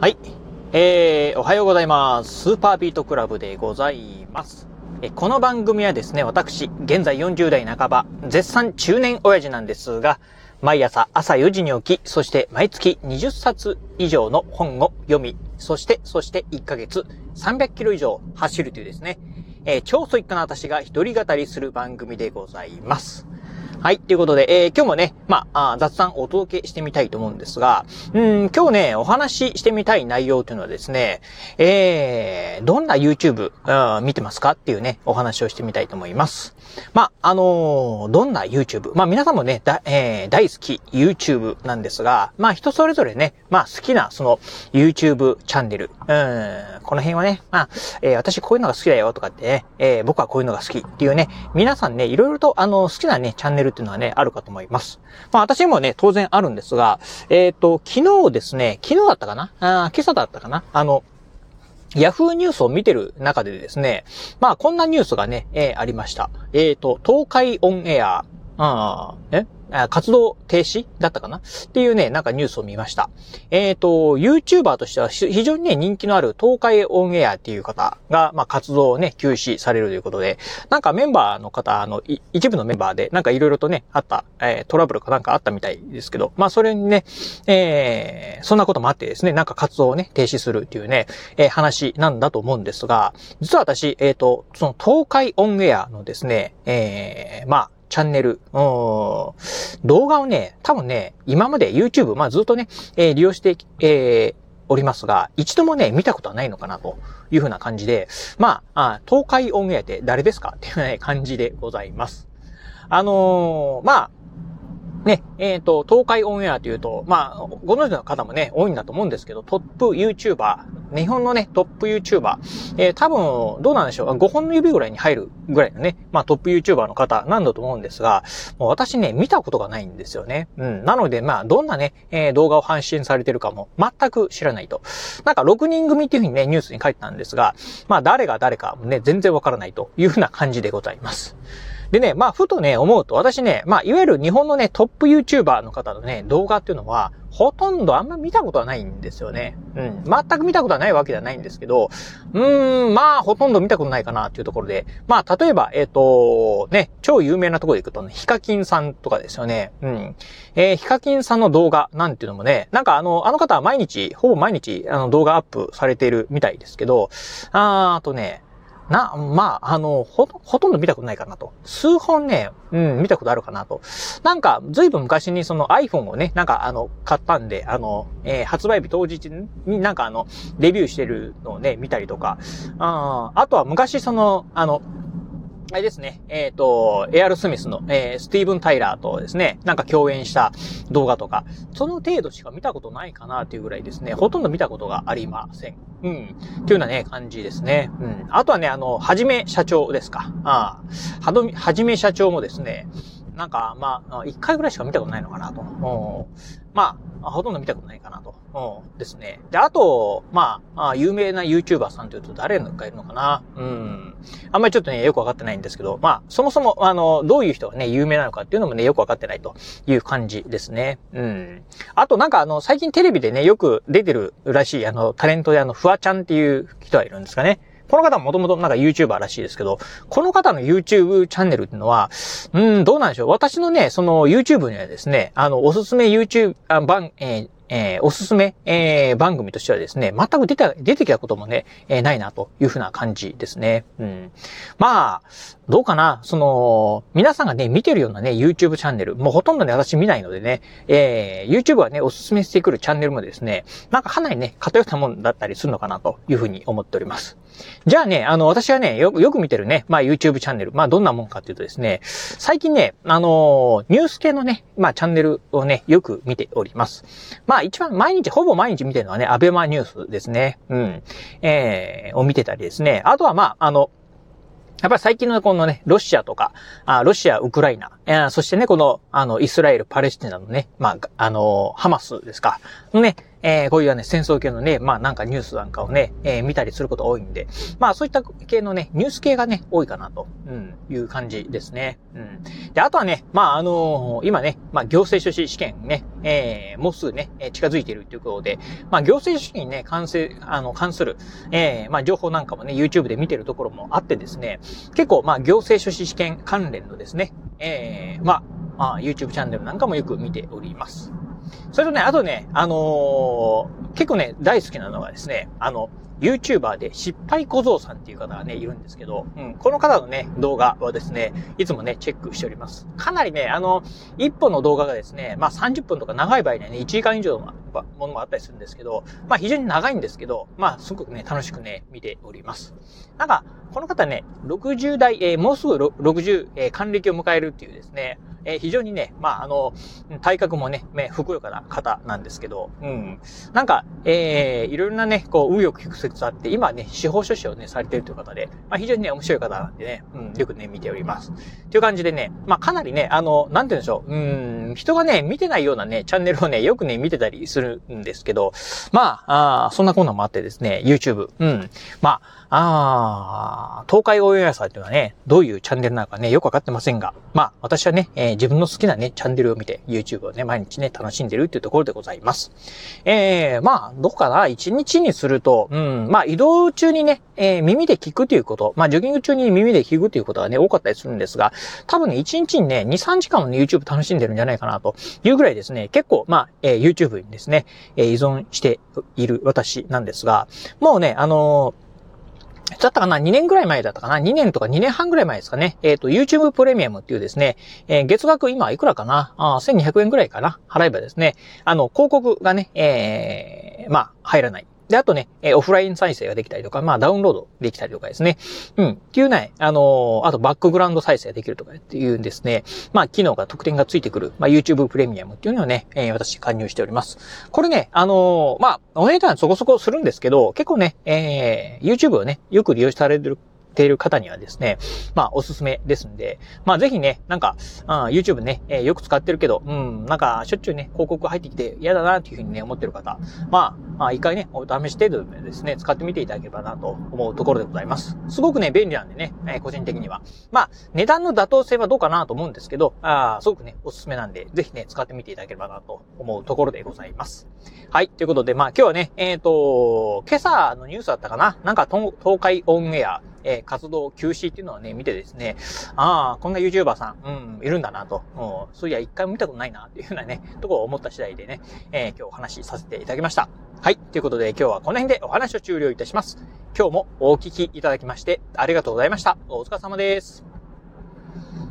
はい。えー、おはようございます。スーパービートクラブでございます。えこの番組はですね、私、現在40代半ば、絶賛中年親父なんですが、毎朝朝4時に起き、そして毎月20冊以上の本を読み、そして、そして1ヶ月300キロ以上走るというですね、えー超ソイックな私が一人語りする番組でございます。はい。ということで、えー今日もね、まあ、雑談お届けしてみたいと思うんですが、うん、今日ね、お話ししてみたい内容というのはですね、えー、どんな YouTube、うん見てますかっていうね、お話をしてみたいと思います。まあ、あのーどんな YouTube、まあ皆さんもね、だえー大好き YouTube なんですが、まあ人それぞれね、まあ好きなその YouTube チャンネル、うん、この辺はね、まあ、えー私こういうのが好きだよとかってね、えー僕はこういうのが好きっていうね、皆さんね、いろいろとあの、好きなね、チャンネルっていうのはね、あるかと思います。まあ私もね、当然あるんですが、えっ、と、昨日ですね、昨日だったかな？あ今朝だったかな？あの、ヤフーニュースを見てる中でですね、まあこんなニュースがね、えーありました。えっ、と、東海オンエア、あえ？活動停止だったかな？っていうね、なんかニュースを見ました。えっ、と、YouTuber としては非常にね、人気のある東海オンエアっていう方が、まあ活動をね、休止されるということで、なんかメンバーの方、あの、一部のメンバーで、なんかいろいろとね、あった、えートラブルかなんかあったみたいですけど、まあそれにね、えーそんなこともあってですね、なんか活動をね、停止するっていうね、えー話なんだと思うんですが、実は私、えっ、と、その東海オンエアのですね、えーまあ、チャンネル、動画をね、多分ね、今まで YouTube、まあずっとね、えー利用して、えーおりますが、一度もね、見たことはないのかなというふうな感じで、まあ、あ東海オンエアって誰ですかっていう、感じでございます。あのーまあ、ね、えっ、と、東海オンエアというと、まあ、ご存知の方もね、多いんだと思うんですけど、トップ YouTuber、日本のね、トップ YouTuber、えー多分、どうなんでしょう、5本の指ぐらいに入るぐらいのね、まあトップ YouTuber の方なんだと思うんですが、もう私ね、見たことがないんですよね。うん。なので、まあ、どんなね、えー動画を配信されてるかも全く知らないと。なんか6人組っていうふうにね、ニュースに書いてたんですが、まあ誰が誰かもね、全然わからないというふうな感じでございます。でね、まあ、ふとね、思うと、私ね、まあ、いわゆる日本のね、トップ YouTuber の方のね、動画っていうのは、ほとんどあんま見たことはないんですよね。うん。全く見たことはないわけではないんですけど、うーん、まあ、ほとんど見たことないかなっていうところで、まあ、例えば、えっ、と、ね、超有名なところで行くとね、ヒカキンさんとかですよね。うん。えーヒカキンさんの動画なんていうのもね、なんかあの、あの方は毎日、ほぼ毎日、あの、動画アップされているみたいですけど、あーとね、な、まあ、あの、ほと、ほとんど見たことないかなと。数本ね、うん、見たことあるかなと。なんか、ずいぶん昔にその iPhone をね、なんかあの、買ったんで、あの、えー発売日当日になんかあの、レビューしてるのをね、見たりとか。ああとは昔その、あの、あれですね。えっ、と、エアル・スミスの、えースティーブン・タイラーとですね、なんか共演した動画とか、その程度しか見たことないかなというぐらいですね、ほとんど見たことがありません。うん。っていうようなね、感じですね。うん。あとはね、あの、はじめ社長ですか。ああ。はじめ社長もですね、なんか、まあ、一回ぐらいしか見たことないのかなと。うんまあ、ほとんど見たことないかなと。うん。ですね。で、あと、まあ、あ有名な YouTuber さんというと誰がいるのかなうん。あんまりちょっとね、よくわかってないんですけど、まあ、そもそも、あの、どういう人がね、有名なのかっていうのもね、よくわかってないという感じですね。うん。あと、なんかあの、最近テレビでね、よく出てるらしい、あの、タレントであの、フワちゃんっていう人がいるんですかね。この方もともとなんか YouTuber らしいですけど、この方の YouTube チャンネルっていうのは、うん、どうなんでしょう。私のね、その YouTube にはですね、あの、おすすめ YouTube、あ番、えーえーおすすめ、えー番組としてはですね、全く出て、出てきたこともね、えーないなというふうな感じですね。うん。まあ、どうかなその、皆さんがね、見てるようなね、YouTube チャンネル、もうほとんどね、私見ないのでね、えー YouTube がね、おすすめしてくるチャンネルもですね、なんかかなりね、偏ったもんだったりするのかなというふうに思っております。じゃあね、あの、私はね、よく、よく見てるね、まあ YouTube チャンネル、まあどんなもんかっていうとですね、最近ね、あのニュース系のね、まあチャンネルをね、よく見ております。まああ一番毎日、ほぼ毎日見てるのはね、アベマニュースですね。うん。えー、を見てたりですね。あとはまあ、あの、やっぱり最近のこのね、ロシアとか、あロシア、ウクライナ、えーそしてね、この、あの、イスラエル、パレスチナのね、まあ、あの、ハマスですか、ね、えー、こういうね、戦争系のね、まあなんかニュースなんかをね、えー、見たりすること多いんで、まあそういった系のね、ニュース系がね、多いかなと、うん、いう感じですね。うん。で、あとはね、まああのー、今ね、まあ行政書士試験ね、えー、もうすぐね、近づいているということで、まあ行政書士にね、関す、あの、関する、えー、まあ情報なんかもね、YouTube で見てるところもあってですね、結構まあ行政書士試験関連のですね、えー、まあ、あ YouTube チャンネルなんかもよく見ております。それとね、あとね、あのー、結構ね、大好きなのがですね、あの、YouTuber で失敗小僧さんっていう方がね、いるんですけど、うん、この方のね、動画はですね、いつもね、チェックしております。かなりね、あの、一本の動画がですね、まあ30分とか長い場合にはね、1時間以上のものもあったりするんですけど、まあ非常に長いんですけど、まあすごくね、楽しくね、見ております。なんか、この方ね、60代、えー、もうすぐ60、えー、還暦を迎えるっていうですね、えー、非常にね、まあ、あの、体格もね、ふくよかな方なんですけど、うん。なんか、えー、いろいろなね、こう、運よく曲折あって、今ね、司法書士をね、されているという方で、まあ、非常にね、面白い方なんでね、うん、よくね、見ております。という感じでね、まあ、かなりね、あの、なんて言うんでしょう、うん、人がね、見てないようなね、チャンネルをね、よくね、見てたりするんですけど、まあ、あそんなこんなもあってですね、YouTube、うん、まあ、ああ、東海オンエアさんっていうのはね、どういうチャンネルなのかね、よくわかってませんが、まあ、私はね、えー、自分の好きなね、チャンネルを見て、YouTube をね、毎日ね、楽しんでるっていうところでございます。えー、まあ、どうかな、1日にすると、うん、まあ、移動中にね、えー、耳で聞くということ、まあ、ジョギング中に耳で聞くということがね、多かったりするんですが、多分ね、1日にね、2、3時間もね、YouTube 楽しんでるんじゃないかな、というぐらいですね、結構、まあ、えー、YouTube にですね、えー、依存している私なんですが、もうね、あのーだったかな ?2 年ぐらい前だったかな ?2 年とか2年半ぐらい前ですかね。えっ、ー、と、YouTube プレミアムっていうですね、えー、月額今いくらかなあ ?1200 円ぐらいかな払えばですね、あの、広告がね、えー、まあ、入らない。で、あとね、えオフライン再生ができたりとか、まあダウンロードできたりとかですね。うん。っていうね、あのー、あとバックグラウンド再生ができるとかっていうんですね。まあ機能が特典がついてくる、まあ YouTube プレミアムっていうのをね、えー、私加入しております。これね、あのー、まあ、お値段そこそこするんですけど、結構ね、えー、YouTube をね、よく利用されてるている方にはですね、まあ、おすすめですんで、まあ、ぜひね、なんか、うん、YouTube ね、えー、よく使ってるけど、うん、なんか、しょっちゅうね、広告入ってきて嫌だな、っていうふうにね、思ってる方、まあ、まあ、一回ね、お試し程度でですね、使ってみていただければな、と思うところでございます。すごくね、便利なんでね、えー、個人的には。まあ、値段の妥当性はどうかなと思うんですけど、あすごくね、おすすめなんで、ぜひね、使ってみていただければな、と思うところでございます。はい、ということで、まあ、今日はね、えっ、ー、と、今朝のニュースだったかななんか、東海オンエア、えー、活動休止っていうのはね、見てですね、ああ、こんな YouTuber さん、うん、いるんだなと、うん、そういや一回も見たことないなっていうふうなね、とこを思った次第でね、えー、今日お話しさせていただきました。はい。ということで今日はこの辺でお話を終了いたします。今日もお聞きいただきましてありがとうございました。お疲れ様です。